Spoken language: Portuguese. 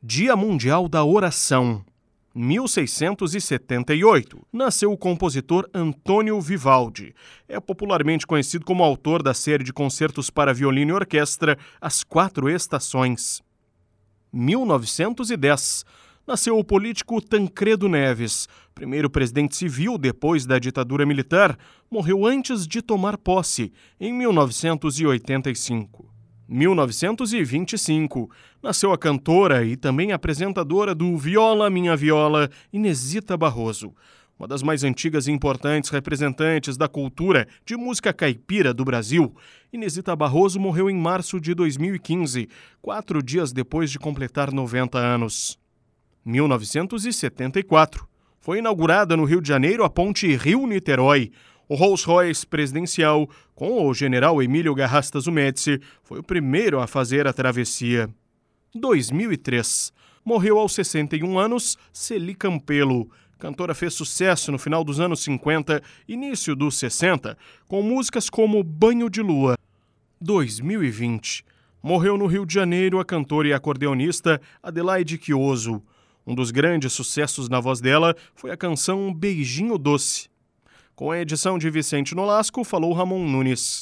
Dia Mundial da Oração. 1678, nasceu o compositor Antônio Vivaldi. É popularmente conhecido como autor da série de concertos para violino e orquestra As Quatro Estações. 1910, nasceu o político Tancredo Neves, primeiro presidente civil depois da ditadura militar, morreu antes de tomar posse, em 1985. 1925, nasceu a cantora e também apresentadora do Viola Minha Viola, Inesita Barroso, uma das mais antigas e importantes representantes da cultura de música caipira do Brasil. Inesita Barroso morreu em março de 2015, quatro dias depois de completar 90 anos. 1974. Foi inaugurada no Rio de Janeiro a ponte Rio-Niterói, o Rolls-Royce presidencial, com o general Emílio Garrastas Médici, foi o primeiro a fazer a travessia. 2003. Morreu aos 61 anos Celi Campelo. Cantora fez sucesso no final dos anos 50, início dos 60, com músicas como Banho de Lua. 2020. Morreu no Rio de Janeiro a cantora e acordeonista Adelaide Quioso. Um dos grandes sucessos na voz dela foi a canção Beijinho Doce. Com a edição de Vicente Nolasco, falou Ramon Nunes.